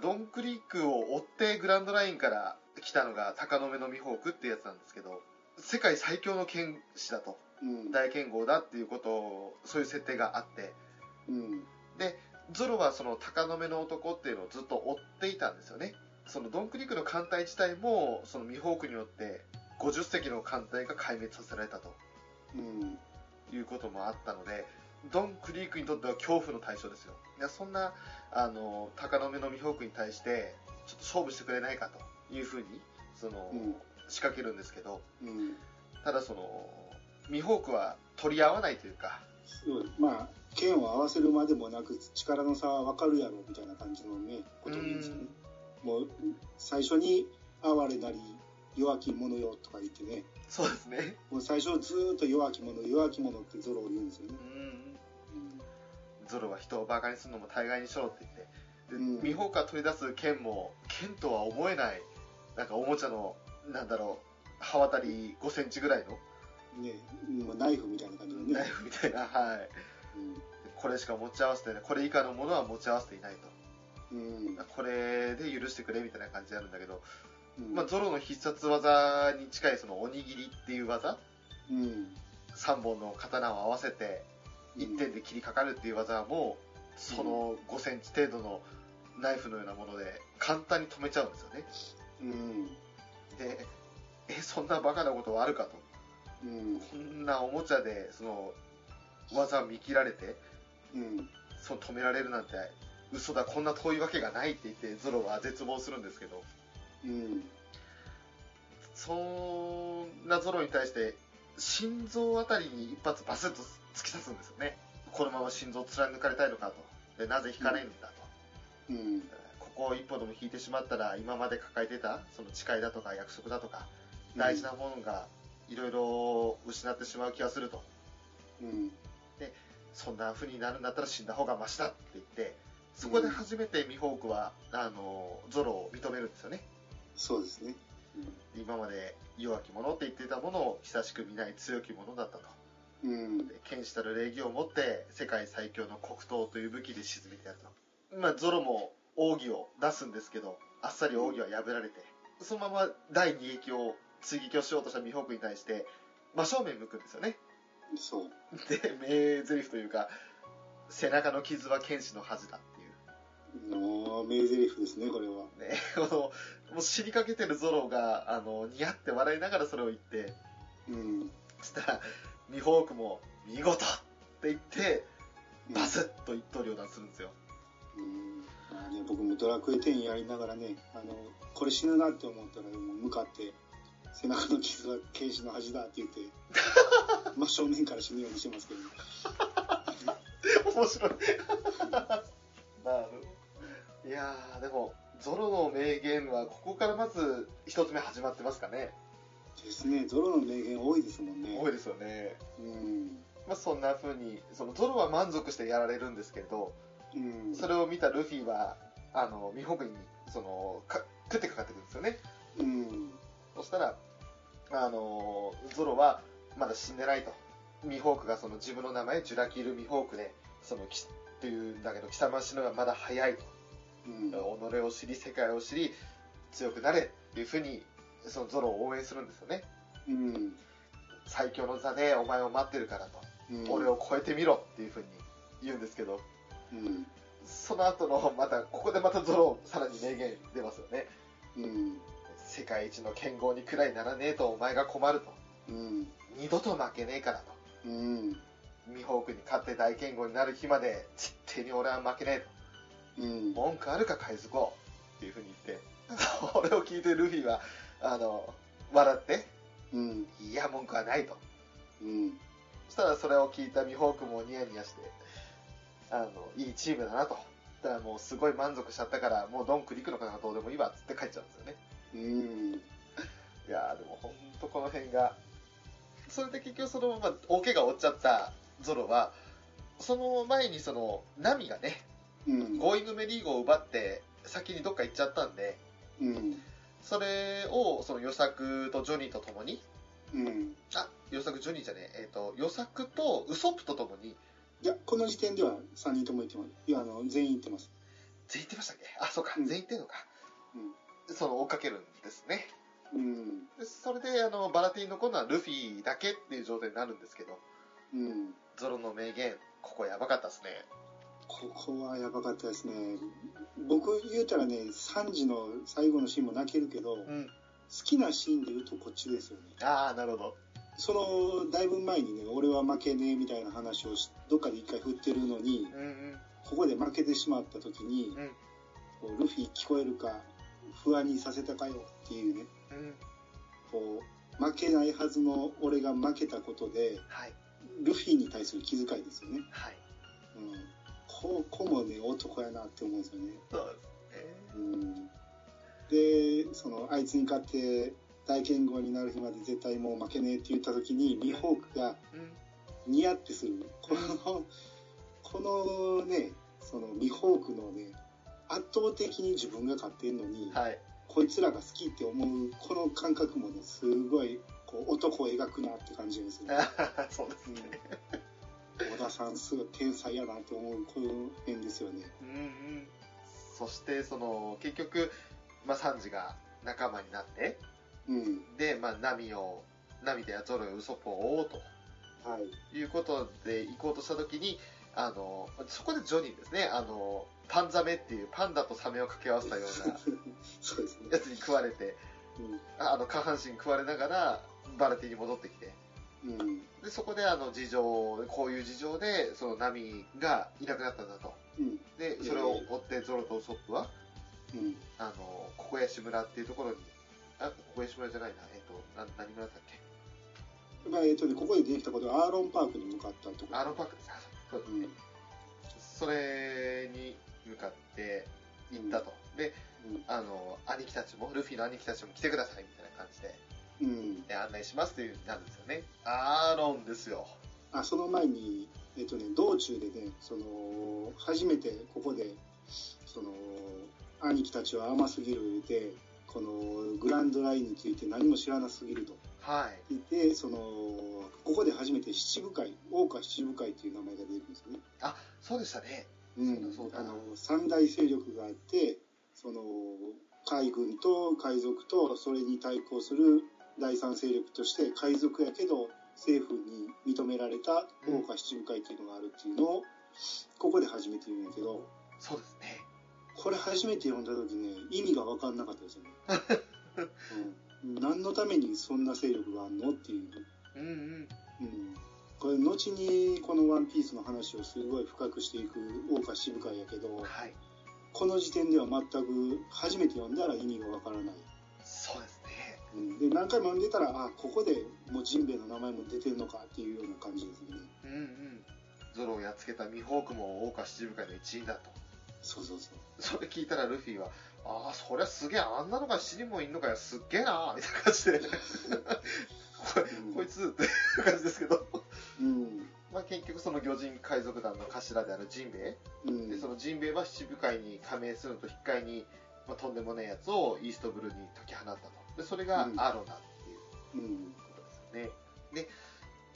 ドンクリークを追ってグランドラインから来たのが鷹の目のミホークってやつなんですけど、世界最強の剣士だと、うん。大剣豪だっていうことを、そういう設定があって、うん。で、ゾロはその鷹の目の男っていうのをずっと追っていたんですよね。そのドンクリークの艦隊自体も、そのミホークによって50隻の艦隊が壊滅させられたとうん。いうこともあったので、ドンクリークにとっては恐怖の対象ですよ。いやそんな、あの、鷹の目のミホークに対して、ちょっと勝負してくれないかというふうに、その、うん仕掛けるんですけど、うん。ただその、ミホークは取り合わないというか、そうまあ、剣を合わせるまでもなく、力の差は分かるやろ、みたいな感じのね、ことを言うんですよね。もう、最初に、哀れなり、弱き者よ、とか言ってね、そうですね。もう最初ずーっと弱き者、弱き者ってゾロを言うんですよねう。ん。うんゾロは人をバカにするのも大概にしろって言って、でうんミホークが取り出す剣も、剣とは思えない、なんかおもちゃの、なんだろう、刃渡り5センチぐらいのね、もうナイフみたいな感じのね。ナイフみたいな、はい。これしか持ち合わせてない、これ以下のものは持ち合わせていないと。うん。うん。これで許してくれみたいな感じであるんだけど、うんまあ、ゾロの必殺技に近いそのおにぎりっていう技、うん。3本の刀を合わせて1点で切りかかるっていう技はもう、その5センチ程度のナイフのようなもので簡単に止めちゃうんですよね。うん。で、え、そんなバカなことはあるかと。うん。こんなおもちゃで、その、技を見切られて、うん。その止められるなんて、嘘だ、こんな遠いわけがないって言って、ゾロは絶望するんですけど、うん。そんなゾロに対して、心臓あたりに一発バスッと突き刺すんですよね。このまま心臓を貫かれたいのかと。で、なぜ引かないんだと。うん。ここを一歩でも引いてしまったら、今まで抱えてた、その誓いだとか約束だとか、大事なものが、いろいろ失ってしまう気がすると。うん。そんな風になるんだったら死んだ方がマシだって言って、そこで初めてミホークは、あの、ゾロを認めるんですよね。そうですね。今まで弱き者って言っていたものを久しく見ない強き者だったと。うん。で剣士たる礼儀を持って世界最強の黒刀という武器で沈めてやると。まあ、ゾロも奥義を出すんですけど、あっさり奥義は破られて、そのまま第二撃を追撃をしようとしたミホークに対して、真正面向くんですよね。そう。で、名台詞というか、背中の傷は剣士の恥だっていう。の名台詞ですね、これは。ね、この、もう死にかけてるゾロが、あの、似合って笑いながらそれを言って、うん。そしたら、ミホークも、見事って言って、バスッと一刀両断するんですよ。うん。まあね、僕もドラクエ10やりながらね、あの、これ死ぬなって思ったら、もう向かって、背中の傷は剣士の恥だって言って、真正面から死ぬようにしてますけど、面白い。なるいやー、でも、ゾロの名言は、ここからまず一つ目始まってますかね。ですね、ゾロの名言多いですもんね。多いですよね。うん。まあ、そんな風に、そのゾロは満足してやられるんですけれど、うん。それを見たルフィは、あの、ミホークに、その、か食ってかかってくるんですよね。うん。そしたら、あの、ゾロはまだ死んでないと。ミホークがその自分の名前、ジュラキル・ミホークで、その、きっていうんだけど、貴様は死ぬのがまだ早いと。うん。己を知り、世界を知り、強くなれっていうふうに、そのゾロを応援するんですよね。うん。最強の座でお前を待ってるからと。うん。俺を超えてみろっていうふうに言うんですけど、うん。その後の、また、ここでまたゾロ、さらに名言出ますよね。うん。世界一の剣豪にくらいならねえとお前が困ると。うん。二度と負けねえからと。うん。ミホークに勝って大剣豪になる日まで、絶対に俺は負けねえと。うん。文句あるか海賊王っていうふうに言って、それを聞いてルフィは、あの、笑って、うん。いや、文句はないと。うん。そしたらそれを聞いたミホークもニヤニヤして、あの、いいチームだなと。だからもうすごい満足しちゃったから、もうドンクリークなんかどうでもいいわっつって帰っちゃうんですよね。うん。いやーでもほんとこの辺が、それで結局そのまま大怪我を負っちゃったゾロは、その前にその、ナミがね、うん。ゴーイングメリー号を奪って先にどっか行っちゃったんで、うん。それをその予作とジョニーと共に、うん。あ、予作ジョニーじゃねえ、えっ、と、予作とウソップと共に、いや、この時点では3人とも言ってます。いや、あの、全員言ってます。全員ってましたっけ？あ、そうか、うん全員ってんのか。その追っかけるんですね。うん。でそれで、あの、バラティンの今度はルフィだけっていう状態になるんですけど、うん。ゾロの名言、ここやばかったですね。ここはやばかったですね。僕言うたらね、3時の最後のシーンも泣けるけど、好うん。きなシーンで言うとこっちですよね。ああ、なるほど。その、だいぶ前にね、俺は負けねえみたいな話をしどっかで一回振ってるのに、うんうん。ここで負けてしまった時に、うんルフィ聞こえるか、不安にさせたかよっていうね、うん。こう、負けないはずの俺が負けたことで、はい。ルフィに対する気遣いですよね。はい。うん。ここもね、男やなって思うんですよね。そうですね。うん。で、その、あいつに勝って、大剣豪になる日まで絶対もう負けねえって言った時に、ミホークがうん。ニヤってする。この、このね、そのミホークのね、圧倒的に自分が勝ってんのに、はい。こいつらが好きって思う、この感覚もね、すごい、こう、男を描くなって感じですね。そうですね。小田さん、すごい天才やなって思う、この辺ですよね。うんうん。そして、その、結局、まあ、サンジが仲間になって、うん。で、まあ、ナミを、ナミとやゾロウソップを追おうとはい。いうことで行こうとしたときに、あの、そこでジョニーですね、あの、パンザメっていうパンダとサメを掛け合わせたような。やつに食われて、ああの、下半身食われながら、バラティに戻ってきて、うん。うん。で、そこであの、事情、こういう事情で、そのナミがいなくなったんだと。うん。で、それを追ってゾロとウソップは、うん。あの、ココヤシ村っていうところに、あ、ココヤシ村じゃないな、えっ、と、な、何村だったっけ？まあ、えっとね、ここでできたことはアーロンパークに向かったところ。アーロンパークですかそうですね。それに向かって行ったと。で、うん。あの、兄貴たちも、ルフィの兄貴たちも来てくださいみたいな感じで、うん。で案内しますっていうなるんですよね。アーロンですよ。あ、その前に、えっとね、道中でね、その、初めてここで、その、兄貴たちは甘すぎるで、このグランドラインについて何も知らなすぎるとはい。言って、その、ここで初めて七部会、大岡七部会っていう名前が出るんですよね。あ、そうでしたね。うんそうだそうだあの、三大勢力があって、その、海軍と海賊とそれに対抗する第三勢力として海賊やけど政府に認められた大岡七部会っていうのがあるっていうのを、ここで初めて言うんやけど、そうですね。これ初めて読んだ時ね、意味が分かんなかったですよね。うん、何のためにそんな勢力があんのっていう。うんうん。うんこれ後にこの「ワンピースの話をすごい深くしていく大岡七部会やけどはい。この時点では全く初めて読んだら意味がわからない、そうですね。うん、で何回も読んでたらあここでもうジンベエの名前も出てるのかっていうような感じですね。うんうん。ゾロをやっつけたミホークも大岡七部会の一員だと。そうそうそう。それ聞いたらルフィは、ああ、そりゃすげえ、あんなのが七人もいんのかよ、すっげえなみたいな感じで、こうん。こいつっていう感じですけど、うん。まあ結局その魚人海賊団の頭であるジンベエ、うん。でそのジンベエは七武海に加盟するのと引き換えに、まあ、とんでもないやつをイーストブルーに解き放ったと。で、それがアーロンだっていううんことですよね。で、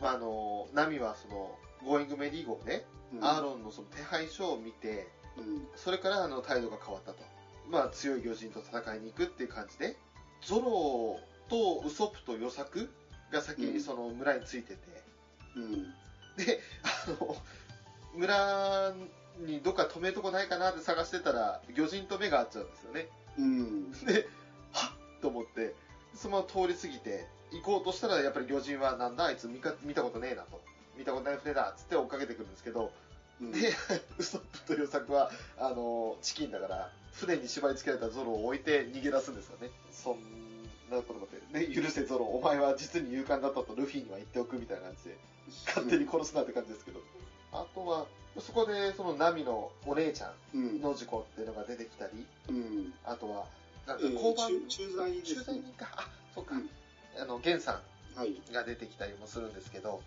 まあ、あの、ナミはその、ゴーイングメリー号で、うん。アーロンのその手配書を見て、うん。それからあの態度が変わったと。まあ強い魚人と戦いに行くっていう感じで、ゾロとウソップとヨサクが先にその村についてて、うん。で、あの、村にどっか止めるとこないかなって探してたら、魚人と目が合っちゃうんですよね。うん。で、と思って、そのまま通り過ぎて、行こうとしたら、やっぱり魚人は、なんだあいつ見か見たことねえなと。見たことない船だっつって追っかけてくるんですけど、うんで、ウソップとヨサクは、あの、チキンだから、船に縛り付けられたゾロを置いて逃げ出すんですよね。そんなことで、ね、許せゾロ、お前は実に勇敢だったとルフィには言っておくみたいな感じで、勝手に殺すなって感じですけど。あとは、そこで、そのナミのお姉ちゃうんんの事故っていうのが出てきたり、うんあとは、なんえーか交番、駐駐在で駐在人か、あ、そうか、うん。あの、ゲンさはい。んが出てきたりもするんですけど、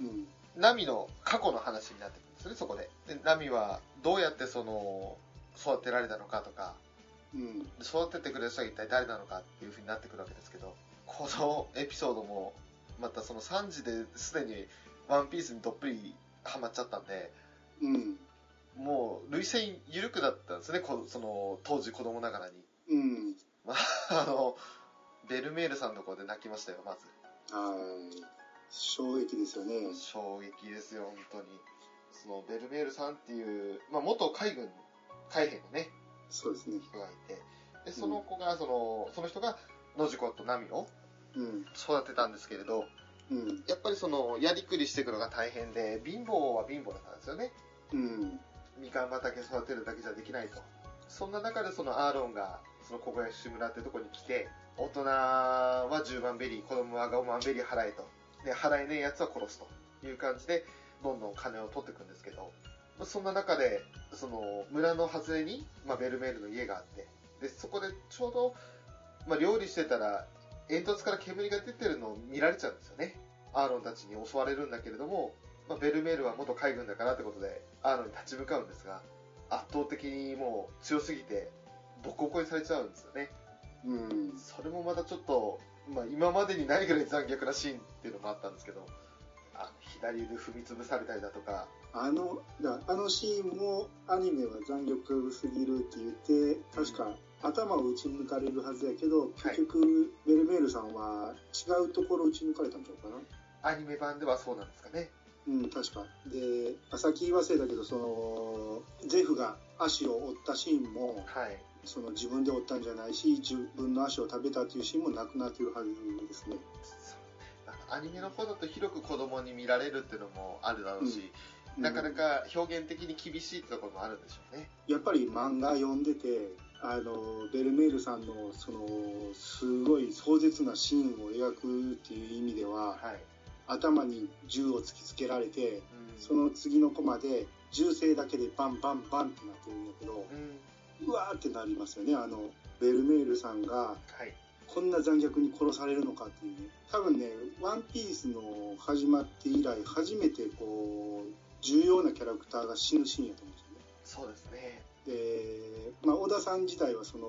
うん。ナミの過去の話になってくるんですよね、そこで。で、ナミはどうやってその、育てられたのかとか、うん。育ててくれる人は一体誰なのかっていう風になってくるわけですけど、このエピソードも、またその3時ですでにワンピースにどっぷりハマっちゃったんで、うん。もう、涙腺緩くなったんですね、こその、当時子供ながらに。うん。まあ、あの、ベルメールさんのところで泣きましたよ、まず。はい。衝撃ですよね。衝撃ですよ、本当に。その、ベルメールさんっていう、まあ、元海軍、海兵のね、そうですね。人がいて、で、その子が、その、その人が、野次子とナミをうん。育てたんですけれど、うん。やっぱりその、やりくりしていくのが大変で、貧乏は貧乏だったんですよね。うん。みかん畑育てるだけじゃできないと。そんな中でそのアーロンが、そのココヤシ村ってとこに来て、大人は10万ベリー、子供は5万ベリー払えと。で、払えねえ奴は殺すという感じで、どんどん金を取っていくんですけど、そんな中で、その村の外れに、まあ、ベルメールの家があって、で、そこでちょうど、まあ、料理してたら、煙突から煙が出てるのを見られちゃうんですよね。アーロンたちに襲われるんだけれども、まあ、ベルメールは元海軍だからってことで、アーロンに立ち向かうんですが、圧倒的にもう強すぎて、ボコボコにされちゃうんですよね。うん。それもまたちょっと、まあ、今までにないぐらい残虐なシーンっていうのもあったんですけど、あ左腕踏み潰されたりだとか、あの、だあのシーンもアニメは残虐すぎるって言って、確か頭を打ち抜かれるはずやけど、結局、ベルメールさんは違うところを打ち抜かれたんちゃうかな？アニメ版ではそうなんですかね。うん、確か。で、あさっき言わせたけど、その、ゼフが足を折ったシーンも、はい。その自分で折ったんじゃないし、自分の足を食べたっていうシーンもなくなってるはずですね。アニメの方だと広く子供に見られるっていうのもあるだろうし、うんなかなか表現的に厳しいってところもあるんでしょうね。やっぱり漫画読んでて、あの、ベルメールさんの、その、すごい壮絶なシーンを描くっていう意味では、はい。頭に銃を突きつけられて、うんその次のコマで、銃声だけでバンバンバンってなってるんだけど、うん。うわーってなりますよね。あの、ベルメールさんが、はい。こんな残虐に殺されるのかっていう。多分ね、ワンピースの始まって以来、初めてこう、重要なキャラクターが死ぬシーンやと思うんですよね。そうですね。で、まあ、小田さん自体はその、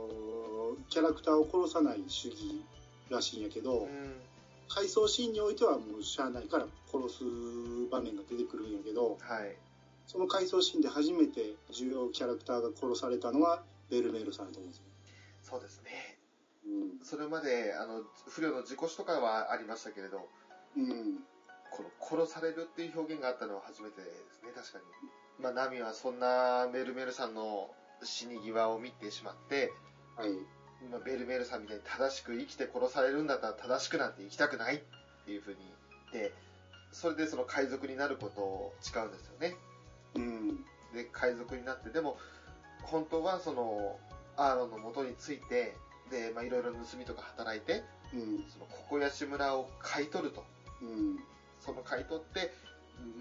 キャラクターを殺さない主義らしいんやけど、うん。回想シーンにおいてはもうしゃあないから殺す場面が出てくるんやけど、はい。その回想シーンで初めて重要キャラクターが殺されたのはベルメールさんだと思うんですよ。そうですね。うん。それまで、あの、不慮の事故死とかはありましたけれど、うん。この殺されるっていう表現があったのは初めてですね、確かに。まあ、ナミはそんなメルメルさんの死に際を見てしまって、はい。まあ、ベルメルさんみたいに正しく生きて殺されるんだったら正しくなんて生きたくないっていうふうに言って、それでその海賊になることを誓うんですよね。うん。で、海賊になって、でも、本当はその、アーロンの元について、で、まあ、いろいろ盗みとか働いて、うん。その、ココヤシ村を買い取ると。うん。その買い取って、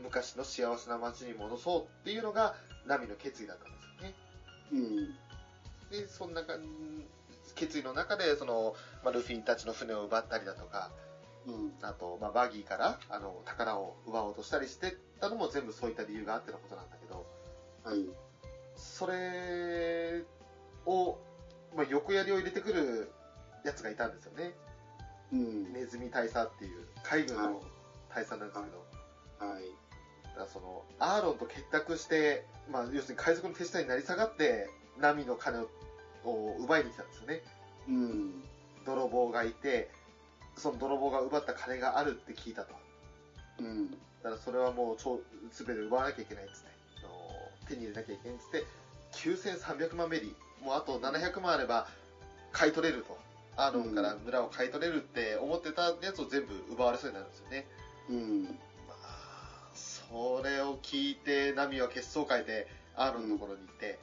昔の幸せな街に戻そうっていうのが、ナミの決意だったんですよね。うん。で、そんな決意の中で、その、まあ、ルフィたちの船を奪ったりだとか、うん。あと、まあ、バギーから、あの、宝を奪おうとしたりしてたのも全部そういった理由があってのことなんだけど、はい。それを、まあ、横槍を入れてくるやつがいたんですよね。うん。ネズミ大佐っていう、海軍はいの大佐なんですけど、はい。だからその、アーロンと結託して、まあ、要するに海賊の手下になり下がって、ナミの金をを奪いに来たんですよね。うん。泥棒がいて、その泥棒が奪った金があるって聞いたと。うん。だからそれはもう超、すべて奪わなきゃいけないっつって、手に入れなきゃいけないっつって、9300万ベリー、もうあと700万あれば買い取れると。アーロンから村を買い取れるって思ってたやつを全部奪われそうになるんですよね。うん。まあ、それを聞いて、ナミは血相を変えて、アーロンのところに行って、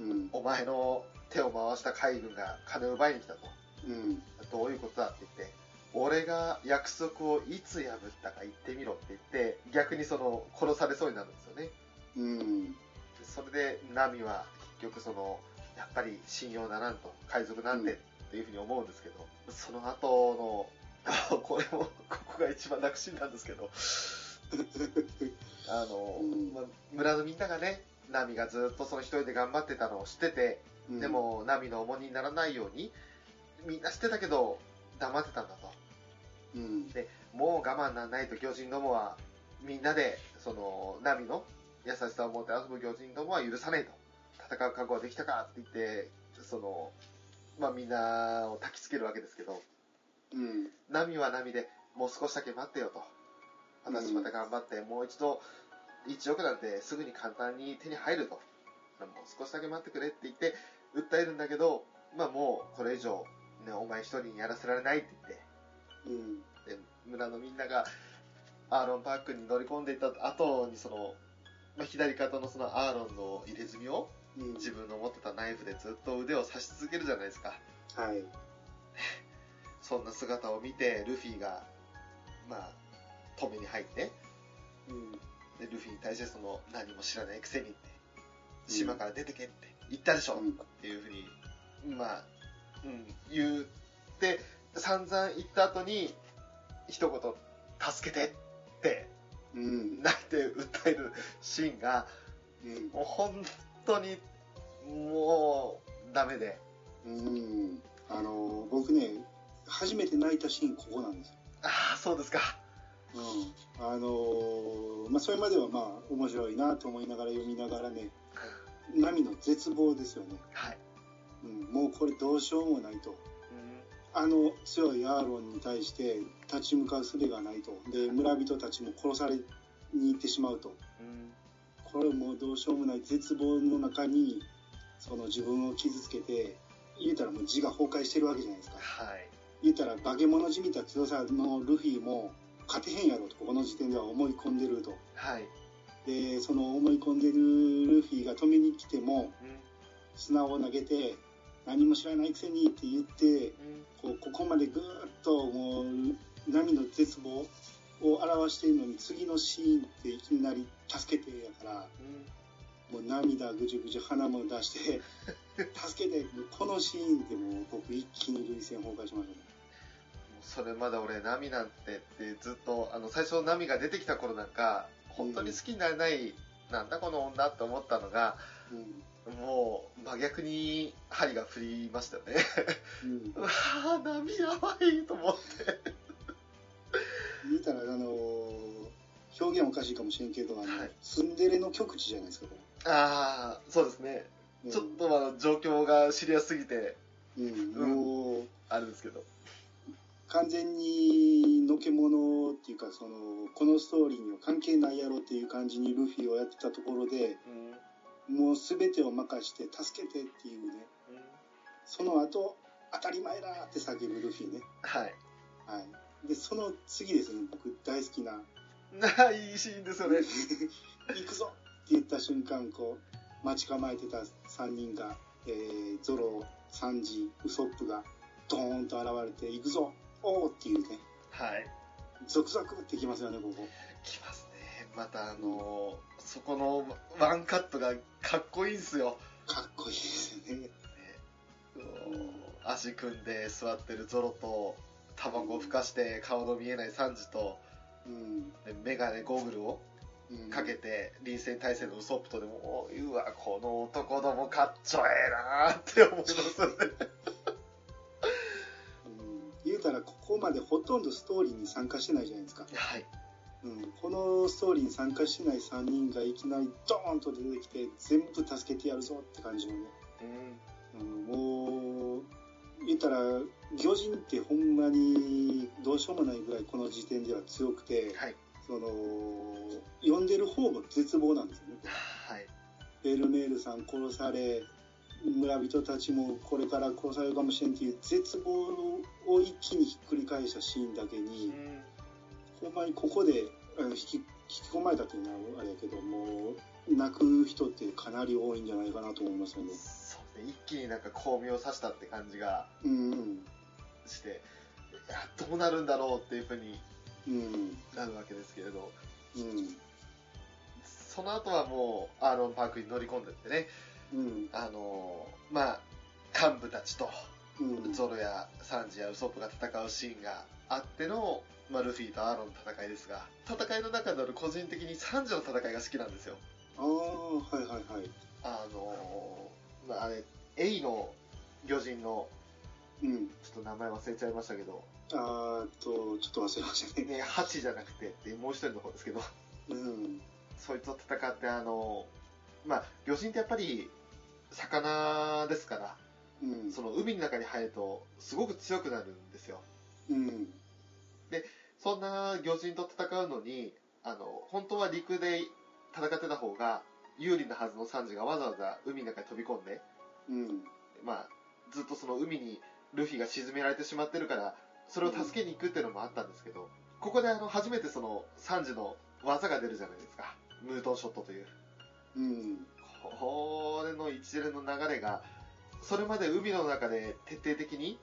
うん。お前の手を回した海軍が金を奪いに来たと。うん。どういうことだって言って、俺が約束をいつ破ったか言ってみろって言って、逆にその、殺されそうになるんですよね。うん。それで、ナミは結局その、やっぱり信用ならんと、海賊なんてっていうふうに思うんですけど、その後の、これも、ここが一番泣くシーンなんですけど、あの、うんまあ村のみんながね、ナミがずっとその一人で頑張ってたのを知ってて、で、も、ナミの重荷にならないように、みんな知ってたけど、黙ってたんだと。うん。もう我慢なんないと巨人どもは、みんなで、その、ナミの優しさを持って遊ぶ魚人どもは許さねえと。戦う覚悟はできたかって言って、その、まあみんなを焚きつけるわけですけど、うん。波は波でもう少しだけ待ってよと。私また頑張って、もう一度、1億なんてすぐに簡単に手に入ると。もう少しだけ待ってくれって言って、訴えるんだけど、まあもうこれ以上、ね、お前一人にやらせられないって言って、うん。で村のみんながアーロンパークに乗り込んでいった後にその、まあ、左肩のそのアーロンの入れ墨をうん。自分の持ってたナイフでずっと腕を刺し続けるじゃないですかはい。そんな姿を見てルフィがまあ止めに入ってうん。でルフィに対してその何も知らないくせにって島から出てけって言ったでしょ、うんっていうふうにまあ、うん、言って散々言った後に一言「助けて」ってうん。泣いて訴えるシーンがうん。もう本当にもうダメでうん。あの、僕ね、初めて泣いたシーンここなんですよ。ああそうですかうん。あのまあ、それまではまあ、面白いなと思いながら読みながらね、波の絶望ですよね。はい、うん。もうこれどうしようもないと。うあの強いアーロンに対して立ち向かう術がないと。で、村人たちも殺されに行ってしまうと。んうんこれもうどうしようもない絶望の中に、その自分を傷つけて、言うたらもう自我崩壊してるわけじゃないですか。はい言うたら化け物じみた強さのルフィも勝てへんやろとこの時点では思い込んでると。はい、で、その思い込んでるルフィが止めに来てもうん砂を投げて何も知らないくせにって言って、うん。こうここまでぐーっともう波の絶望を表しているのに次のシーンっていきなり助けてやからもう涙ぐじゅぐじゅ鼻も出して 助けてこのシーンでもう僕一気に涙腺崩壊しましたね。それまで俺ナミなんてってずっとあの最初ナミが出てきた頃なんか本当に好きになれない、なんだこの女って思ったのがもう真逆に針が振りましたよね。うん、うんうわーナミやばいと思って。言うたらあの表現おかしいかもしれんけどあの、はい。ツンデレの極致じゃないですかこああそうですね、れ、ちょっとまあ状況がシリアスすぎてうん、うん。もうあるんですけど。完全にのけものっていうかそのこのストーリーには関係ないやろっていう感じにルフィをやってたところでうんもう全てを任して助けてっていうねその後当たり前だって叫ぶルフィね。はい。はい。でその次ですね僕大好きな。なあいいシーンですよね。行くぞって言った瞬間こう待ち構えてた3人が、えーゾロサンジウソップがドーンと現れて行くぞおーっていうね。はい。ゾクゾクってきますよねここ。きますねまたあのそこのワンカットがかっこいいんですよ。かっこいいですよね。ね。足組んで座ってるゾロとタバコをふかして顔の見えないサンジとうん、でメガネゴーグルをうん、かけて臨戦態勢のウソップとでもうわこの男どもかっちょええなーって思いますよね。うん。言うたらここまでほとんどストーリーに参加してないじゃないですか、はいうん、このストーリーに参加してない3人がいきなりドーンと出てきて全部助けてやるぞって感じのね。うん。うんもう言ったら魚人ってほんまにどうしようもないぐらいこの時点では強くてはい。その読んでる方も絶望なんですよね。はい。ベルメールさん殺され村人たちもこれから殺されるかもしれんっていう絶望を一気にひっくり返したシーンだけうにん。ほんまにここで引き引き込まれたっていうのはあれやけどもう泣く人ってかなり多いんじゃないかなと思いますよね。そうね。一気になんか巧妙さしたって感じがうんうん。していやどうなるんだろうっていうふうにうん。なるわけですけれど。うん。その後はもうアーロンパークに乗り込んでってね。うん。あのーまあ幹部たちとうん。ゾロやサンジやウソップが戦うシーンがあっての、まあ、ルフィとアーロンの戦いですが戦いの中で俺個人的にサンジの戦いが好きなんですよ。ああはいはいはい。あのーまああれエイの魚人のうん。ちょっと名前忘れちゃいましたけど。あーっとちょっと忘れましたね。ね、ハチじゃなくてもう一人の方ですけど、うん。そいつと戦って、あの、まあ、魚人ってやっぱり、魚ですから、うん。その海の中に入ると、すごく強くなるんですよ。うん。そんな魚人と戦うのに、あの、本当は陸で戦ってた方が有利なはずのサンジがわざわざ海の中に飛び込んで、うん。まあ、ずっとその海にルフィが沈められてしまってるから、それを助けに行くっていうのもあったんですけど、ここであの、初めてその、サンジの技が出るじゃないですか。ムートンショットという。うん。これの一連の流れが、それまで海の中で徹底的に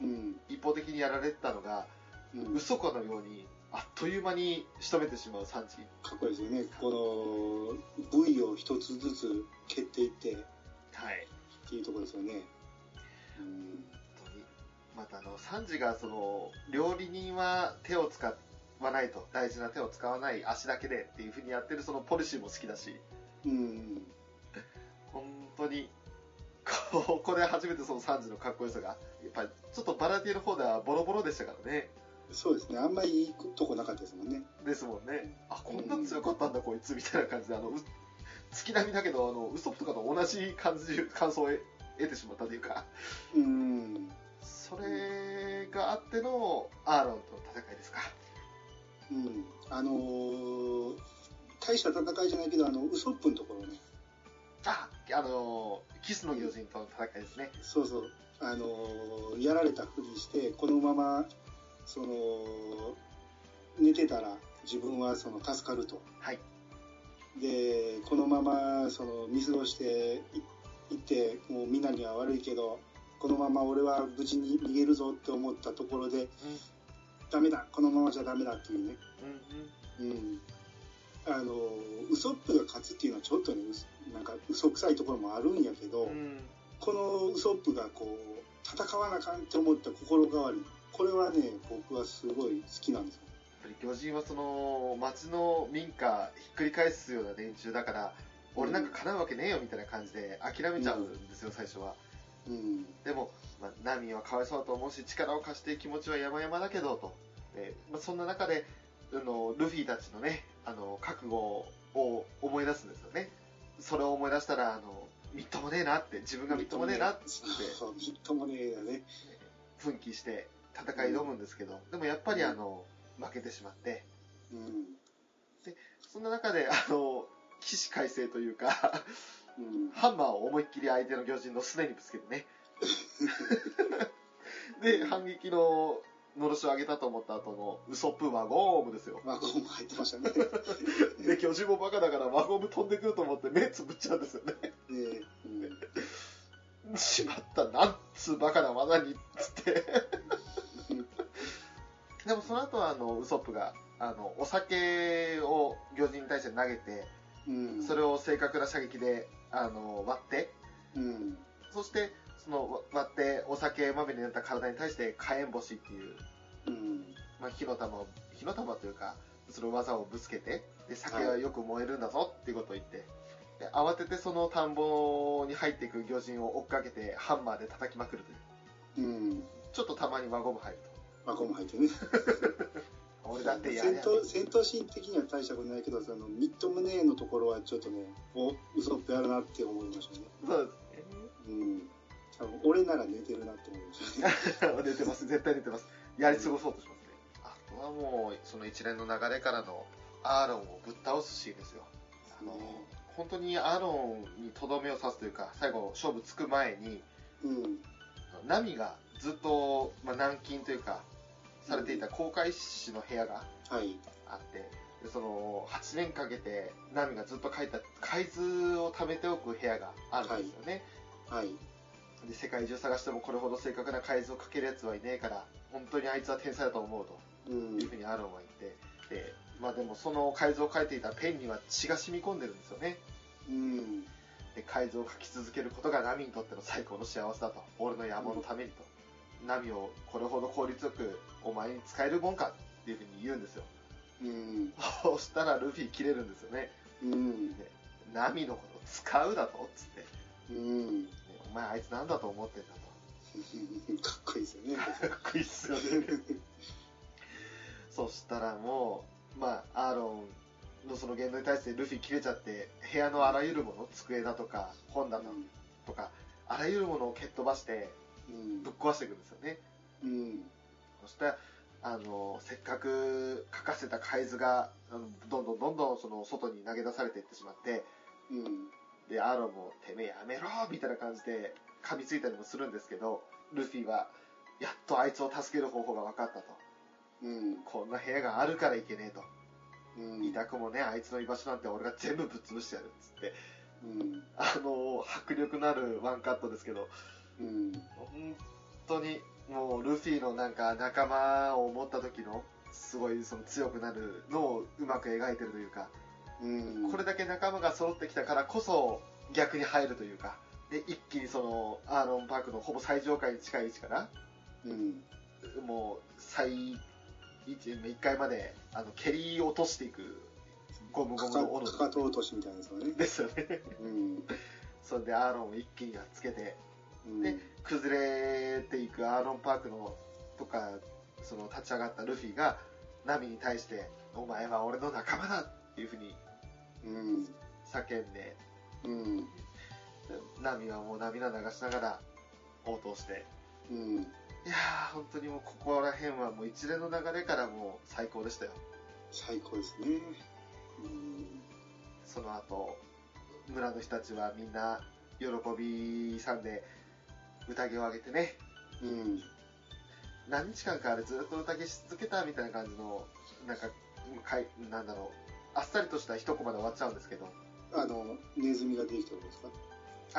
うん。一方的にやられてたのが、うん。嘘かのように、あっという間に仕留めてしまうサンジ。かっこいいですよね。この部位を一つずつ蹴っていってっはい。ていうところですよね。うん。本当に。またあの、サンジがその、料理人は手を使わないと、大事な手を使わない足だけでっていう風にやってるそのポリシーも好きだし、うん。本当に、ここで初めてそのサンジのかっこよさが、やっぱりちょっとバラティの方ではボロボロでしたからね。そうですね。あんまりいいとこなかったですもんね。ですもんね。あ、こんな強かったんだ、こいつ、みたいな感じで、あの、う月並みだけど、あの、ウソップとかと同じ感じ、感想を得得てしまったというか、うん。それがあってのアーロンとの戦いですか。うん。あのー大した戦いじゃないけど、あの、ウソップのところね。あ、あの、キスの魚人との戦いですね。そうそう。あのーやられたふりして、このまま、その、寝てたら自分はその助かると。はい。で、このまま、その、見過ごしていいって、もうみんなには悪いけど、このまま俺は無事に逃げるぞって思ったところで、ダメだ、このままじゃダメだっていうね。うん、うん、うん。あの、ウソップが勝つっていうのはちょっとね、なんか嘘くさいところもあるんやけど、うん。このウソップがこう、戦わなあかんって思った心変わり、これはね、僕はすごい好きなんですよ。やっぱり魚人はその、町の民家ひっくり返すような連中だから、俺なんか叶うわけねえよみたいな感じで諦めちゃうんですよ、最初は。うん。でも、まあ、ナミはかわいそうだと思うし、力を貸して気持ちは山々だけど、と。でまあ、そんな中で、あの、ルフィたちのね、あの、覚悟を思い出すんですよね。それを思い出したら、あの、みっともねえなって、自分がみっともねえなって、そう、みっともねえだね。奮起して戦い挑むんですけど、でもやっぱりあの、負けてしまって、うん。そんな中で、あの、起死回生というか、うん。ハンマーを思いっきり相手の魚人のすねにぶつけてね。で、反撃ののろしを上げたと思った後のウソップワゴームですよ。ワゴンも入ってましたね。で、魚人もバカだからワゴーム飛んでくると思って目つぶっちゃうんですよね。で、うん。しまった、なんつうバカな技に、つって。でもその後はあの、ウソップが、あの、お酒を魚人に対して投げて、うん。それを正確な射撃で、あの、割って、うん。そして、その割ってお酒まみれになった体に対して火炎星っていう、うん。まあ、火の玉を、火の玉というか、その技をぶつけて、で、酒はよく燃えるんだぞっていうことを言って、で慌ててその田んぼに入っていく魚人を追っかけてハンマーで叩きまくるという。うん。ちょっとたまに輪ゴム入るワゴンも入ってね。と。俺だってや戦闘戦闘シーン的には大したことないけど、そのミッドムネーのところはちょっとね、おウソップやるなって思いましたね。そうですね。うん。多分俺なら寝てるなって思いましたね。出てます、絶対出てます。やり過ごそうとしますね。あとはもう、その一連の流れからのアーロンをぶっ倒すシーンですよ。あの、本当にアーロンにとどめを刺すというか、最後勝負つく前に、うん。ナミがずっと、まあ、軟禁というか、されていた航海士の部屋がはい。あって、でその8年かけてナミがずっと書いた海図を貯めておく部屋があるんですよね。はい。で世界中探してもこれほど正確な海図を書けるやつはいねえから、本当にあいつは天才だと思うとうんいうふうにアーロンは言って、で、まあでもその海図を書いていたペンには血が染み込んでるんですよね。うん。で、海図を書き続けることがナミにとっての最高の幸せだと。俺の野望のためにと。ナミをこれほど効率よくお前に使えるもんかっていうふうに言うんですよ。うん。そしたらルフィ切れるんですよね。うん。でナミのこと使うだと？つって、うん。前あいつなんだと思ってんだと。かっこいいですよね。かっこいいっすよね。そしたらもう、まあ、アーロンのその言動に対してルフィ切れちゃって部屋のあらゆるもの机だとか本棚とかあらゆるものを蹴っ飛ばしてうんぶっ壊していくんですよねうんそしてあのせっかく書かせた海図がどんどんどんどんその外に投げ出されていってしまってうんでアーロンも「てめえやめろ!」みたいな感じで噛みついたりもするんですけどルフィはやっとあいつを助ける方法が分かったと。うん。こんな部屋があるからいけねえと。うん。痛くもねあいつの居場所なんて俺が全部ぶっ潰してやるっつって。うん。あの迫力のあるワンカットですけど。うん。本当にもうルフィのなんか仲間を持った時のすごいその強くなるのをうまく描いてるというかうん。これだけ仲間が揃ってきたからこそ逆に入るというか。で一気にそのアーロンパークのほぼ最上階に近い位置からうん。もう最1階まであの蹴り落としていくゴムゴムの斧。かかと落としみたいなやつよね。ですよね。うん。それでアーロンを一気にやっつけてうん。で崩れていくアーロンパークのとかその立ち上がったルフィがナミに対して「お前は俺の仲間だ!」いうふうにうん。叫んでうん。でナミはもう涙流しながら応答して。うん。いやー本当にもうここら辺はもう一連の流れからもう最高でしたよ。最高ですね。うん。その後村の人たちはみんな喜びさんで宴をあげてね。うん。何日間かあれずっと宴し続けたみたいな感じのなんかかいなんだろうあっさりとした一コマで終わっちゃうんですけど。あのネズミが出てきたことですか？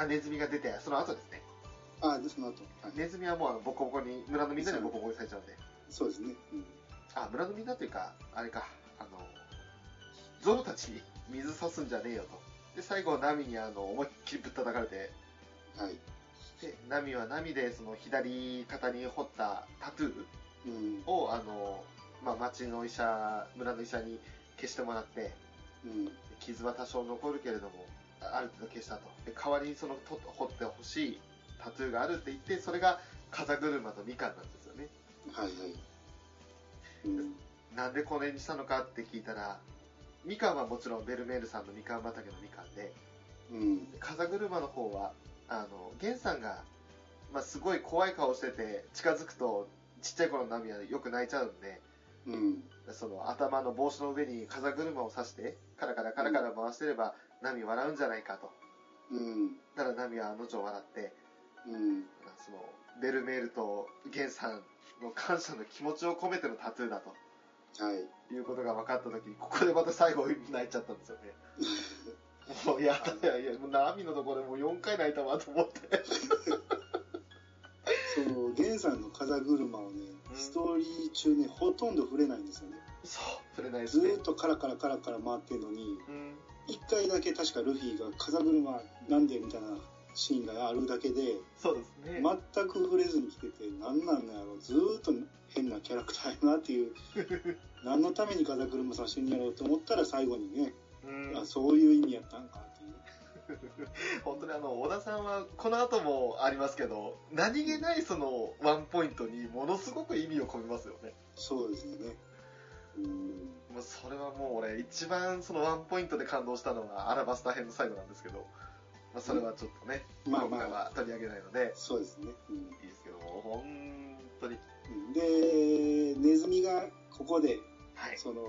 あネズミが出てその後ですね。あでその後、はい、ネズミはもうあのボコボコに村のみんなにボコボコにされちゃうんで。そうですね。うん。あ村のみんなというかあれか。あのゾロたちに水差すんじゃねえよと。で最後ナミにあの思いっきりぶったたかれて。はい。でナミはナミでその左肩に彫ったタトゥーうん。をあの、まあ、町の医者村の医者に消してもらってうん。傷は多少残るけれどもあある程度消したと。で代わりにそのと彫ってほしいタトゥーがあるって言ってそれが風車とみかんなんですよね。はいはい。うん。なんでこれにしたのかって聞いたらみかんはもちろんベルメールさんのみかん畑のみかんでうん。風車の方はあの源さんが、まあ、すごい怖い顔してて近づくとちっちゃい頃のナミはよく泣いちゃうんでうん。その頭の帽子の上に風車を刺してカラカラカラカラ回してれば、ナミ笑うんじゃないかと。うん。だからナミはあの女笑ってうん。そのベルメールとゲンさんの感謝の気持ちを込めてのタトゥーだと。はい。いうことが分かった時にここでまた最後泣いちゃったんですよね。もうやだいやいやもうナミのところでもう4回泣いたわと思って。そのゲンさんの風車をねうんストーリー中ねほとんど触れないんですよね。そう触れないですね。ずーっとカラカラカラカラ回ってんのにうん。一回だけ確かルフィが風車なんでみたいなシーンがあるだけでそうですね、全く触れずに来てて何なんだやろずーっと変なキャラクターやなっていう。何のために風車さしてんやろうと思ったら最後にね、うん。あそういう意味やったんか 本当にあの小田さんはこの後もありますけど何気ないそのワンポイントにものすごく意味を込めますよね。そうですよね。うん。もうそれはもう俺一番そのワンポイントで感動したのはアラバスタ編の最後なんですけど、まあ、それはちょっとね、まあ今回まあは取り上げないのでそうですね、うん。いいですけども本当に。でネズミがここではい。その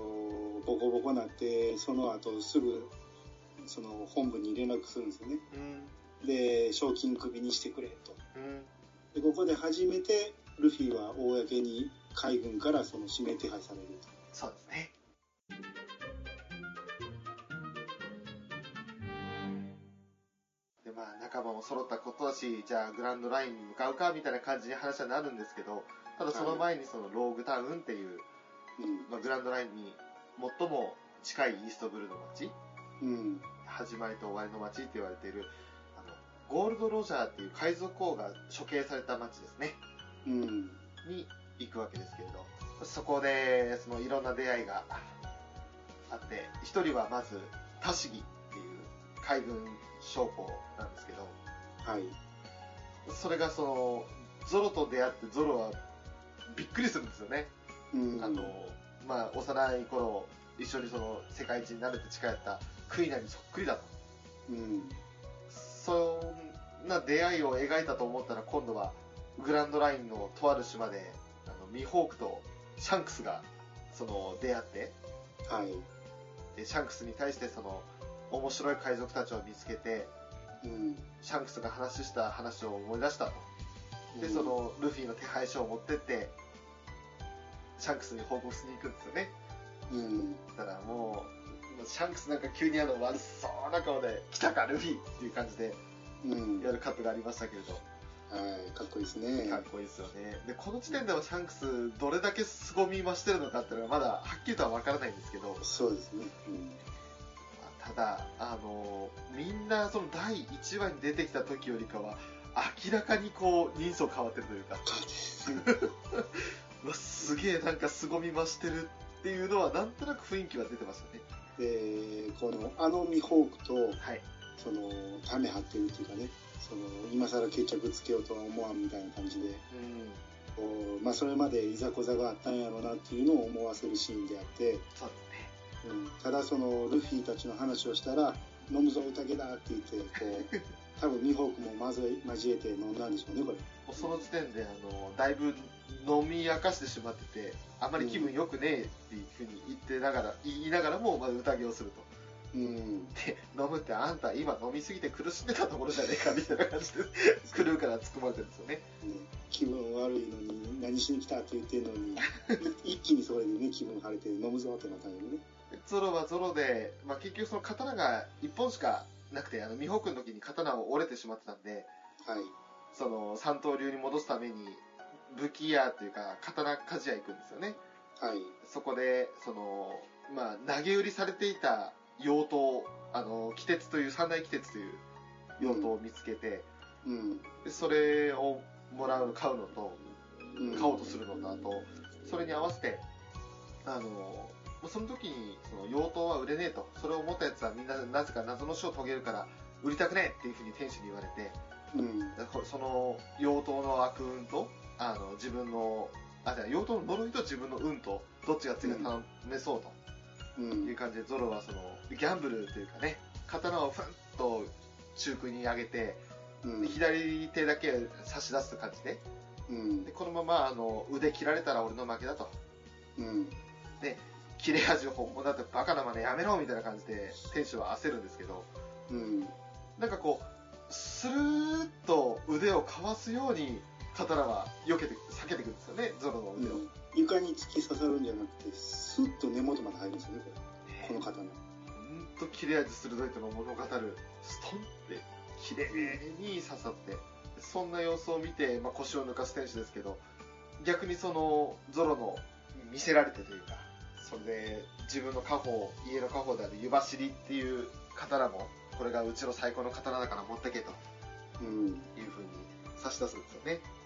ボコボコなってその後すぐその本部に連絡するんですよね。うん。で賞金首にしてくれと。うん。でここで初めてルフィは公に海軍からその指名手配されると。そうですね。でまあ仲間も揃ったことだしじゃあグランドラインに向かうかみたいな感じに話はなるんですけどただその前にそのローグタウンっていう、うん。まあ、グランドラインに最も近いイーストブルーの街。うん始まりと終わりの街って言われているあのゴールド・ロジャーっていう海賊王が処刑された街ですね。うん。に行くわけですけれど。そこでそのいろんな出会いがあって一人はまずタシギっていう海軍将校なんですけど。はい。それがそのゾロと出会ってゾロはびっくりするんですよね、うん。あのまあ幼い頃一緒にその世界一になるって誓ったクイナにそっくりだと。うん。そんな出会いを描いたと思ったら今度はグランドラインのとある島であのミホークとシャンクスがその出会ってはい。でシャンクスに対してその面白い海賊たちを見つけてうん。シャンクスが話した話を思い出したとでそ、のルフィの手配書を持ってってシャンクスに報告しに行くんですよねうん。たらもうもうシャンクスなんか急にあの悪そうな顔で来たかルフィっていう感じでうん。やるカットがありましたけれどはい。かっこいいですね。かっこいいですよね。で、この時点ではシャンクス、どれだけ凄み増してるのかっていうのはまだはっきりとは分からないんですけど、そうですね。うん。ただ、あの、みんなその第1話に出てきた時よりかは、明らかにこう、人相変わってるというか、うわすげえなんか凄み増してるっていうのは、なんとなく雰囲気は出てますよね。で、この、あのミホークと、はい。その、ため張ってるっていうかね、その、今更決着つけようとは思わんみたいな感じで、うん。まあ、それまでいざこざがあったんやろうなっていうのを思わせるシーンであって、そうですね。うん、ただその、ルフィたちの話をしたら、飲むぞ、宴だって言って、こう、多分ミホークもまず交えて飲んだんでしょうね、これ。その時点で、あの、だいぶ飲み明かしてしまってて、あまり気分良くねえっていうふうに言ってながら、言いながらも、まだ宴をすると。うん。で、飲むってあんた今飲みすぎて苦しんでたところじゃねえかみたいな感じで、クルーから突っ込まれてるんですよね。ね気分悪いのに、何しに来たって言ってんのに、い 一気にそれでね、気分晴れて飲むぞってなったんだよね。でゾロはゾロで、まあ、結局その刀が1本しかなくて、あの、ミホークの時に刀を折れてしまってたんで、はい。その、三刀流に戻すために、武器屋というか、刀鍛冶屋行くんですよね。はい。そこで、その、まあ、投げ売りされていた妖刀、あの、鬼鉄という、三大鬼鉄という妖刀を見つけて、うん。でそれをもらう、買うのと、うん買おうとするのと、あと、それに合わせて、あの、その時に、その、妖刀は売れねえと。それを持ったやつはみんな、なぜか謎の死を遂げるから、売りたくねえっていうふうに天使に言われて、うん。その、妖刀の悪運と、あの、自分の、あ、じゃあ妖刀の呪いと自分の運と、どっちが次が頼めそうと。う。いうん感じでゾロはそのギャンブルというかね刀をふんと中空に上げてうん。左手だけ差し出す感じでうんで。このままあの腕切られたら俺の負けだとうん。切れ味本物だってバカなまねやめろみたいな感じで天使は焦るんですけどうん。なんかこうスルーッと腕をかわすように刀は避けて避けていくんですよねゾロの腕を、うん床に突き刺さるんじゃなくて、スッと根元まで入るんですよね、これ。この刀。ほんと切れ味鋭いとの物語るストンって綺麗に刺さってそんな様子を見て、まあ、腰を抜かす天使ですけど逆にそのゾロの見せられてというかそれで自分の家宝家の家宝である湯走りっていう刀もこれがうちの最高の刀だから持ってけとうん。いうふうに差し出すんですよねうん。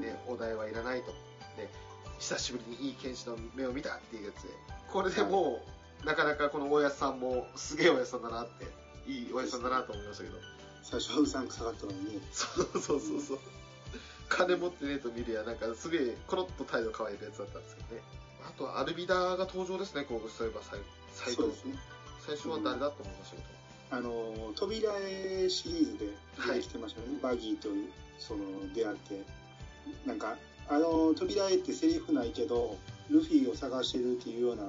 でお題はいらないと。で久しぶりにいい剣士の目を見たっていうやつで。これでもう、なかなかこのおやつさんもすげえおやつさんだなっていいおやつさんだなと思いましたけど。最初はうさんくさかったのに。ね。そうそうそうそう。金持ってねえと見るやなんかすげえコロッと態度変えるやつだったんですけどね。あとはアルビダが登場ですねこうそういえば最最後ね。最初は誰だと思いましたけど、あの、扉絵シリーズで出てきてましたよね。バギーと、その、出会って。なんか、あの、扉絵ってセリフないけど、ルフィを探してるっていうような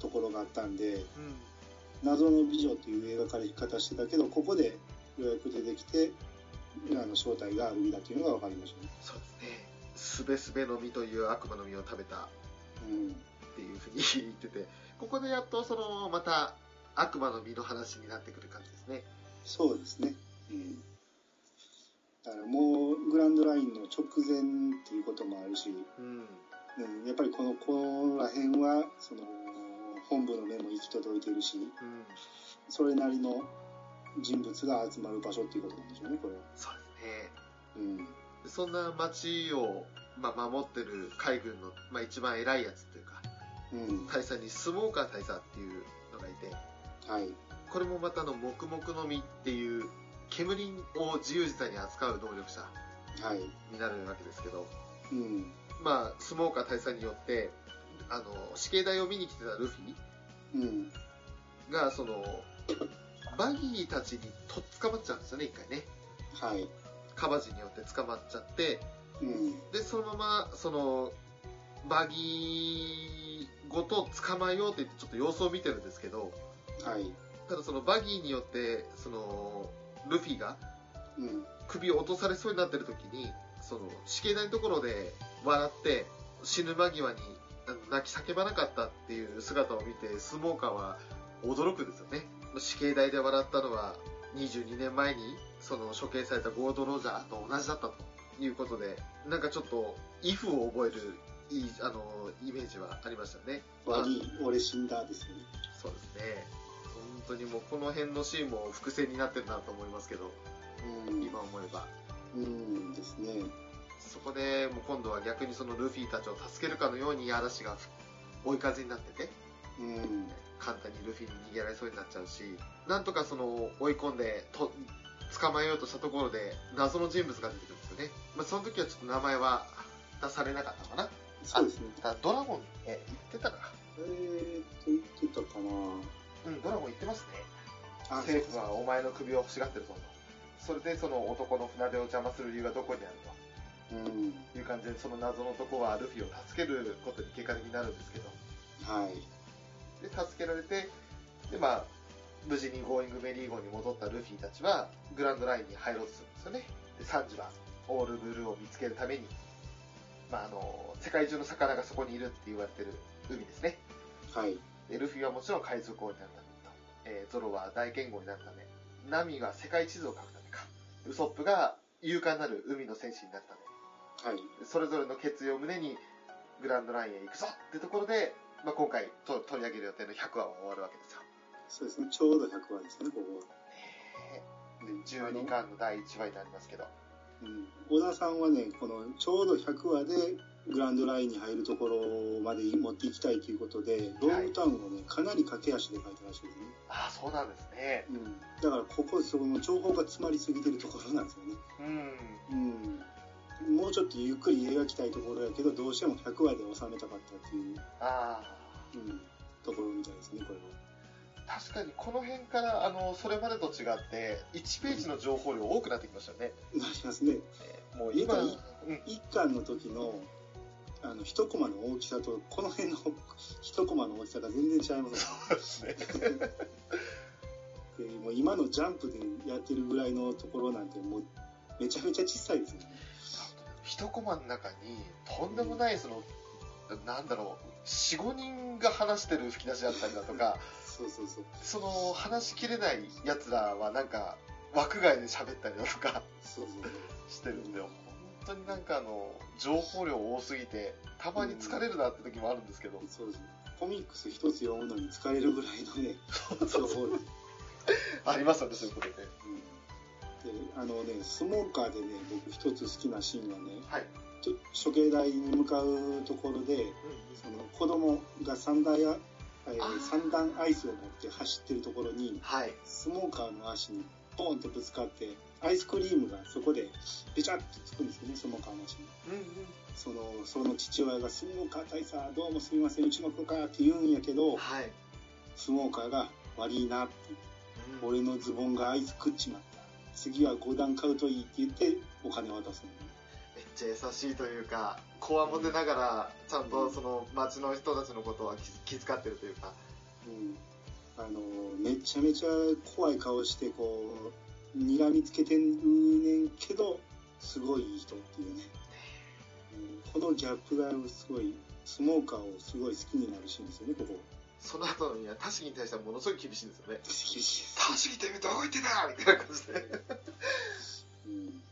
ところがあったんで、うん謎の美女っていう描かれ方してたけど、ここでようやく出てきて、あの正体がルビだっていうのが分かりましたね。そうですねすべすべの実という悪魔の実を食べたうん。っていうふうに言ってて、ここでやっとその、また悪魔の実の話になってくる感じですね。そうですね。うん。だからもう、グランドラインの直前っていうこともあるし、うん。うん、やっぱりこの、ここら辺は、その、本部の目も行き届いてるし、うん。それなりの人物が集まる場所っていうことなんでしょうね、これは。そうですね。うん。そんな町を、まあ、守ってる海軍の、まあ、一番偉いやつというか、うん。大佐にスモーカー大佐っていうのがいて、はい。これもまたあの、黙々の実っていう、煙を自由自在に扱う能力者はい。になるわけですけど、うん。まあ、スモーカー大佐によって、あの、死刑台を見に来てたルフィうん。が、その、バギーたちにとっ捕まっちゃうんですよね、一回ね。はい。カバジによって捕まっちゃって、うん。で、そのまま、その、バギーごと捕まえようって言ってちょっと様子を見てるんですけど、はい。ただそのバギーによって、その、ルフィがうん。首を落とされそうになってる時に、その、死刑台のところで笑って、死ぬ間際に泣き叫ばなかったっていう姿を見て、スモーカーは驚くんですよね。死刑台で笑ったのは、22年前に、その処刑されたゴールド・ロジャーと同じだったということで、なんかちょっと、イフを覚える、いい、あの、イメージはありましたね。悪い、俺死んだですよね。そうですね。本当にもうこの辺のシーンも伏線になってるなと思いますけど、うん。今思えば。うんですね。そこでもう今度は逆にそのルフィたちを助けるかのように嵐が追い風になってて、うん。簡単にルフィに逃げられそうになっちゃうし、なんとかその追い込んでと捕まえようとしたところで謎の人物が出てくるんですよね。まあ、その時はちょっと名前は出されなかったのかな。そうですね。あドラゴン、え、言ってたかな。えーっと、言ってたかなうん、ドラゴン言ってますね。あ政府はお前の首を欲しがってるぞと。それでその男の船出を邪魔する理由がどこにあるうん。という感じで、その謎の男はルフィを助けることに結果的になるんですけど、はい。で、助けられて、で、まあ、無事にゴーイングメリー号に戻ったルフィたちは、グランドラインに入ろうとするんですよね。で、サンジは、オールブルーを見つけるために、まあ、あの、世界中の魚がそこにいるって言われてる海ですね。はい。で、ルフィはもちろん海賊王になるためと、えーゾロは大剣豪になるため、ナミが世界地図を書くためか、ウソップが勇敢なる海の戦士になるため、はい。それぞれの決意を胸にグランドラインへ行くぞってところで、まあ、今回と取り上げる予定の100話は終わるわけですよ。そうですね。ちょうど100話ですね、ここは。で12巻の第1話になりますけど、うん。小田さんはね、このちょうど100話でグランドラインに入るところまで持っていきたいということで、ロームタウンをね、かなり駆け足で書いたらしいですね。ああ、そうなんですね。うん。だからここ、その情報が詰まりすぎてるところなんですよね。うん。うん。もうちょっとゆっくり描きたいところやけど、どうしても100話で収めたかったっていう、ああ、うん、ところみたいですね、これは。確かにこの辺から、あの、それまでと違って、1ページの情報量多くなってきましたよね。なりますね。えーもう今、一巻の時の、あの、一コマの大きさと、この辺の一コマの大きさが全然違いますね。でもう今のジャンプでやってるぐらいのところなんて、もう、めちゃめちゃ小さいですよね。一コマの中に、とんでもない、その、なんだろう、4、5人が話してる吹き出しだったりだとか、そうそうそう。その、話しきれない奴らはなんか、枠外で喋ったりだとかそうそうしてるんで、本当になんかあの、情報量多すぎて、たまに疲れるなって時もあるんですけど、そうですね。コミックス一つ読むのに疲れるぐらいのね、そうそうそう。ありますよね、そういうことで。うん、であのね、スモーカーでね、僕一つ好きなシーンがね、はい。ちょ処刑台に向かうところで、その子供が三段や、え三段アイスを持って走ってるところに、はい。スモーカーの足にポーンとぶつかって、アイスクリームがそこでべちゃっとつくんですよね、スモーカーの足に。うんうん。その、その父親がスモーカー大佐、どうもすみません、うちの子かって言うんやけど、はい。スモーカーが悪いなって、うん俺のズボンがアイス食っちまった。次は5段買うといいって言って、お金を渡すのね。めっちゃ優しいというか、こわもてながら、ちゃんとその町の人たちのことは気気遣ってるというか、うん。あの、めちゃめちゃ怖い顔して、こう、睨みつけてるねんけど、すごいいい人っていうね。うんこのギャップがすごい、スモーカーをすごい好きになるシーンですよね、ここ。その後にはタシギに対してはものすごい厳しいんですよね。厳しいです。タシギてどこ行ってんだみたいな感じで。うん。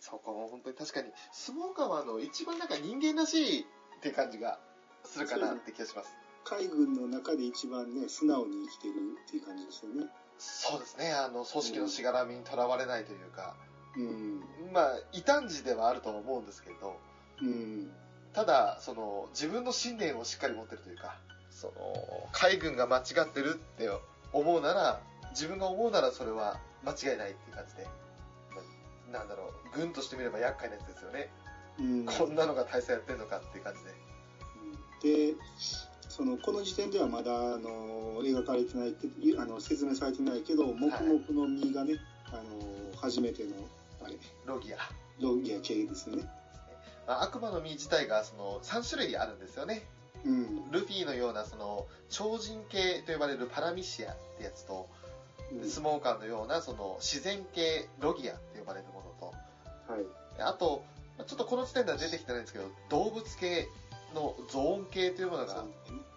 そこも本当に確かに、スモーカーはあの、一番なんか人間らしいって感じがするかなって気がします。海軍の中で一番ね、素直に生きてるっていう感じですよね。そうですね、あの、組織のしがらみにとらわれないというか、うん。まあ、異端児ではあるとは思うんですけど、うん。ただ、その、自分の信念をしっかり持ってるというか、その、海軍が間違ってるって思うなら、自分が思うならそれは間違いないっていう感じで、なんだろう、軍としてみれば厄介なやつですよね。うん。こんなのが大佐やってんのかっていう感じで。で、そのこの時点ではまだあの描かれてないけどあの説明されてないけど黙々の実がね、あの初めてのあれ。ロギア。ロギア系ですよね。まあ悪魔の実自体がその3種類あるんですよね。うん、ルフィのようなその超人系と呼ばれるパラミシアってやつと、うん。スモーカーのようなその自然系ロギアって呼ばれるものはい。と、あと、まあちょっとこの時点では出てきてないんですけど、動物系のゾーン系というものが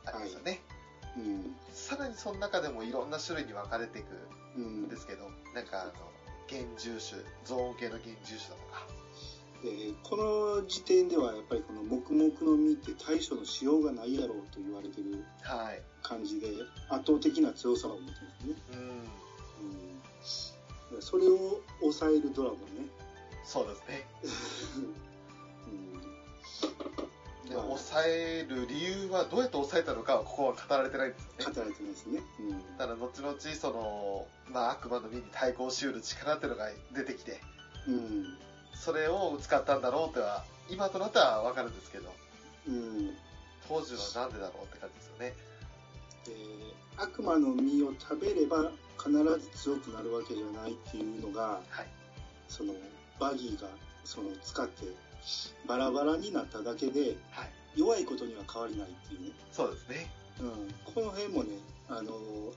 ありますよね。うん。さらにその中でもいろんな種類に分かれていくうんんですけど、なんかあの、原獣種、ゾーン系の原獣種だとか、でこの時点ではやっぱりこの黙々の実って対処のしようがないやろうと言われてるはい。感じで圧倒的な強さを持ってますね、うん、うん、それを抑えるドラゴンね、そうですね。うんで、まあ抑える理由はどうやって抑えたのかはここは語られてないんですよね。語られてないですね、うん。ただ後々その、まあ、悪魔の実に対抗しうる力っていうのが出てきてうん。それを使ったんだろうっては今となっては分かるんですけどうん。当時はなんでだろうって感じですよね。で悪魔の実を食べれば必ず強くなるわけじゃないっていうのがはい。そのバギーがその使ってバラバラになっただけではい。弱いことには変わりないっていうね、そうですね。うん、この辺もねあの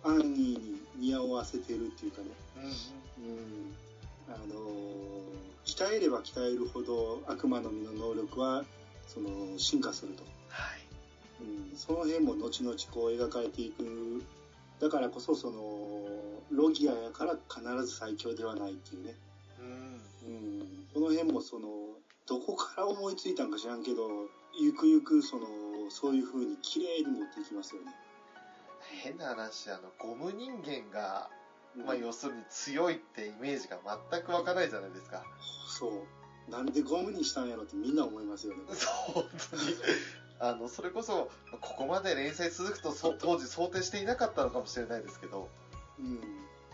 アンニーに似合わせてるっていうかね、うんうん、あの鍛えれば鍛えるほど悪魔の実の能力はその進化すると、はい。うん、その辺も後々こう描かれていく。だからこそそのロギアやから必ず最強ではないっていうね、うん。うん、この辺もそのどこから思いついたんか知らんけどゆくゆくそのそういう風に綺麗に持っていきますよね。変な話あのゴム人間が、うん。まあ、要するに強いってイメージが全く湧かないじゃないですか。そう。なんでゴムにしたんやろってみんな思いますよね。そう本当に。あのそれこそここまで連載続くとそ 当時想定していなかったのかもしれないですけど、うん、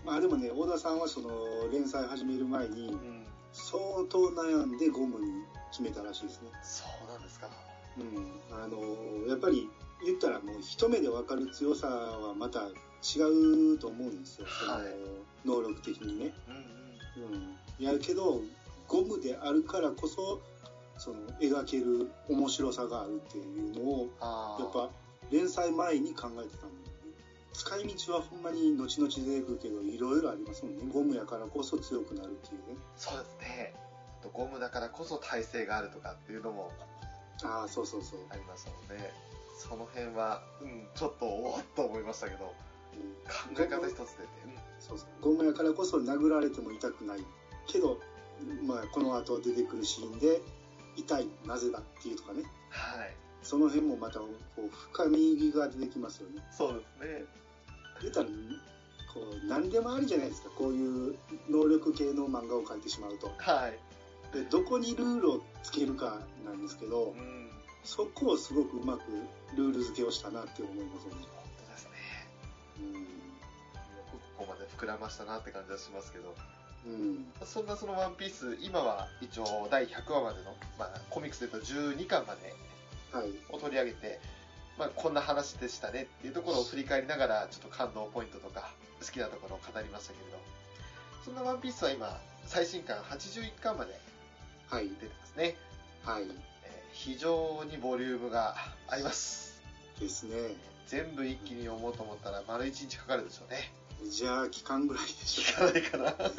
まあでもね小田さんはその連載始める前にうん、相当悩んでゴムに決めたらしいですね。そうなんですか。うん、あのやっぱり言ったらもう一目で分かる強さはまた違うと思うんですよ、はい。その能力的にね。うんうん。うん、やけどゴムであるからこそその描ける面白さがあるっていうのをやっぱ連載前に考えてたんで使い道はほんまに後々出てくるけどいろいろありますもんね。ゴムやからこそ強くなるっていうね。そうですね。ゴムだからこそ耐性があるとかっていうのもああそうそうそう、ありますもんね。その辺は、うん、ちょっとおおっと思いましたけどうん。考え方一つで、そうそう。ゴムやからこそ殴られても痛くないけど、まあ、この後出てくるシーンで痛いなぜだっていうとかね。はい。その辺もまたこう深みが出てきますよね。そうですね言ったらこう何でもありじゃないですか。こういう能力系の漫画を描いてしまうと。はい。でどこにルールをつけるかなんですけどうん。そこをすごくうまくルール付けをしたなって思いますよね。本当ですね。うん。ここまで膨らましたなって感じはしますけど。うん。そんなそのワンピース今は一応第100話までの、まあ、コミックスで言うと12巻まではい。を取り上げて、まあ、こんな話でしたねっていうところを振り返りながらちょっと感動ポイントとか好きなところを語りましたけれど。そんなワンピースは今最新巻81巻まではい。出てますね、はい。えー非常にボリュームがあります。ですね。全部一気に読もうと思ったら丸1日かかるでしょうね。じゃあ期間ぐらいでしょ聞かないかな。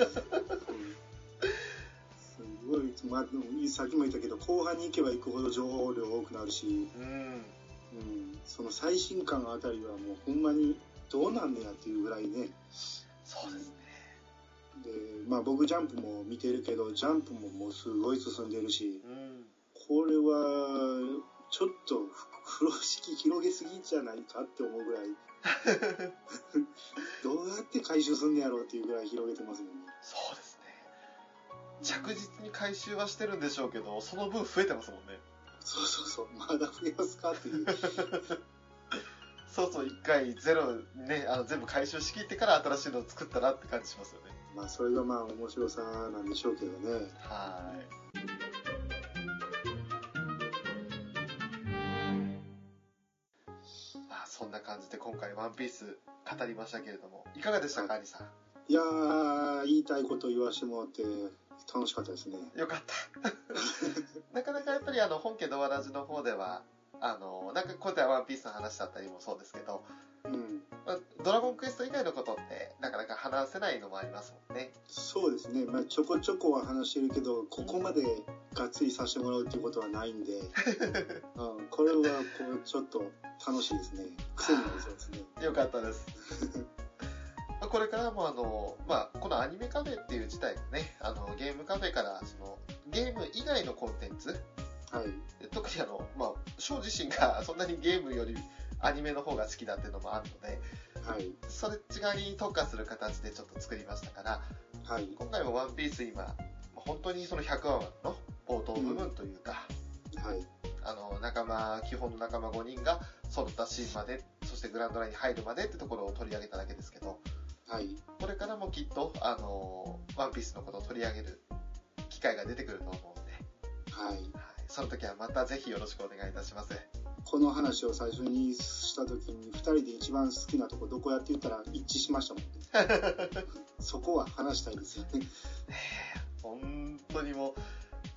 すごい、まあ、さっきも言ったけど後半に行けば行くほど情報量多くなるし、うんうん、その最新刊あたりはもうほんまにどうなんねやっていうぐらいね。そうですね。で、まあ、僕ジャンプも見てるけどジャンプももうすごい進んでるしうん。これはちょっと風呂敷広げすぎじゃないかって思うぐらい どうやって回収すんねやろうっていうぐらい広げてますもんね。そうですね。着実に回収はしてるんでしょうけどその分増えてますもんねそうそうそう。まだ増やすか？っていう。そうそう1回ゼロねあの全部回収しきってから新しいのを作ったなって感じしますよね。まあそれがまあ面白さなんでしょうけどね。はい。まそんな感じで今回ワンピース語りましたけれども、いかがでしたか、アニさん？い。やー、言いたいこと言わしてもらって、楽しかったですね。よかった。なかなかやっぱりあの、本家ドアラジの方では、あの、なんか今回はワンピースの話だったりもそうですけど、うん。まあドラゴンクエスト以外のことってなかなか話せないのもありますもんね。そうですね。まあ、ちょこちょこは話してるけど、ここまでがっつりさせてもらうっていうことはないんで、うん、これはこう、ちょっと楽しいですね。癖になりそうですね。よかったです。まあこれからもあの、まあ、このアニメカフェっていう自体がね、あの、ゲームカフェから、その、ゲーム以外のコンテンツ、はい。特にあの、まあ、翔自身が そんなにゲームよりアニメの方が好きだっていうのもあるので、はい。それ違いに特化する形でちょっと作りましたから、はい。今回もワンピース今、本当にその100話の冒頭部分というか、はい。あの、仲間、基本の仲間5人が揃ったシーンまで、そしてグランドラインに入るまでってところを取り上げただけですけど、はい。これからもきっと、あの、ワンピースのことを取り上げる機会が出てくると思うので、はい。はい、その時はまたぜひよろしくお願いいたします。この話を最初にした時に、二人で一番好きなとこどこやって言ったら一致しましたもんね。そこは話したいですよね。本当にもう、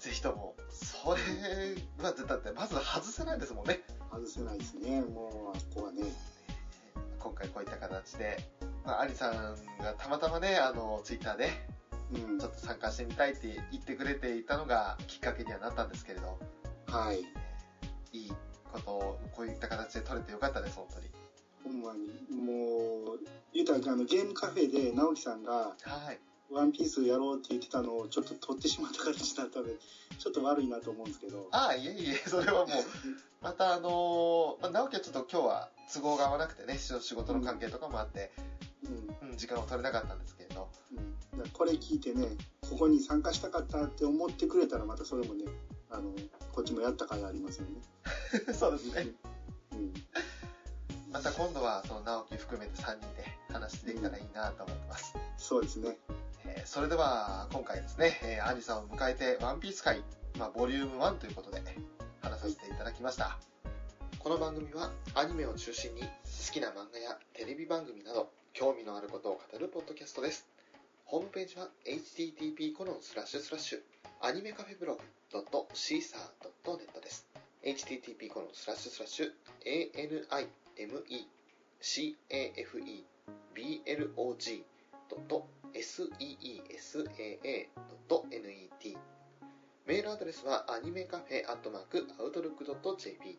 ぜひとも、それは、だってまず外せないですもんね。外せないですね。もう、あそこはね。今回こういった形で、まあ、アリさんがたまたまね、あの、ツイッターで、うんちょ。っと参加してみたいって言ってくれていたのがきっかけにはなったんですけれど、はい。いいことをこういった形で取れてよかったです、本当に。ほんまに。もう、言うたらあのゲームカフェで直樹さんがはい。ワンピースやろうって言ってたのをちょっと取ってしまった形だったので、ちょっと悪いなと思うんですけど。ああ、いえいえ、それはもう、またあのまあ、直樹はちょっと今日は都合が合わなくてね、仕仕事の関係とかもあって、うん。うん、時間を取れなかったんですけれど、うん、これ聞いてね、ここに参加したかったって思ってくれたら、またそれもね、あの、こっちもやった甲斐ありますよね。そうですね。うん。また今度はその直樹含めて3人で話できたらいいなと思ってます。そうですね。えーそれでは今回ですね、えーアニさんを迎えてワンピース会、まあ、ボリューム1ということで話させていただきました。この番組はアニメを中心に好きな漫画やテレビ番組など興味のあることを語るポッドキャストです。ホームページは http コロンスラッシュスラッシュアニメカフェブログ .caesar.net です。http コロンスラッシュスラッシュ animecafe blog.seesaa.net メールアドレスはアニメカフェアットマークアウトルック .jp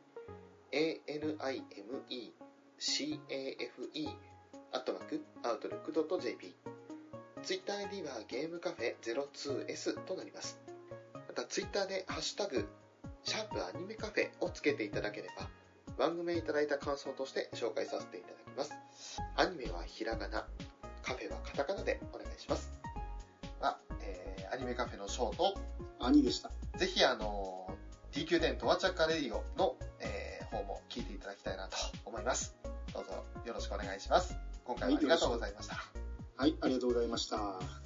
animecafe アットマークアウトルック .jp ツイッター ID はゲームカフェ 02s となります。またツイッターでハッシュタグシャープアニメカフェをつけていただければ番組へいただいた感想として紹介させていただきます。アニメはひらがなカフェはカタカナでお願いします。あ、えーアニメカフェのショート。兄でした。ぜひあの TQ10 トワチャッカレディオの、えー方も聞いていただきたいなと思います。どうぞよろしくお願いします今回はありがとうございました、はい、ありがとうございました。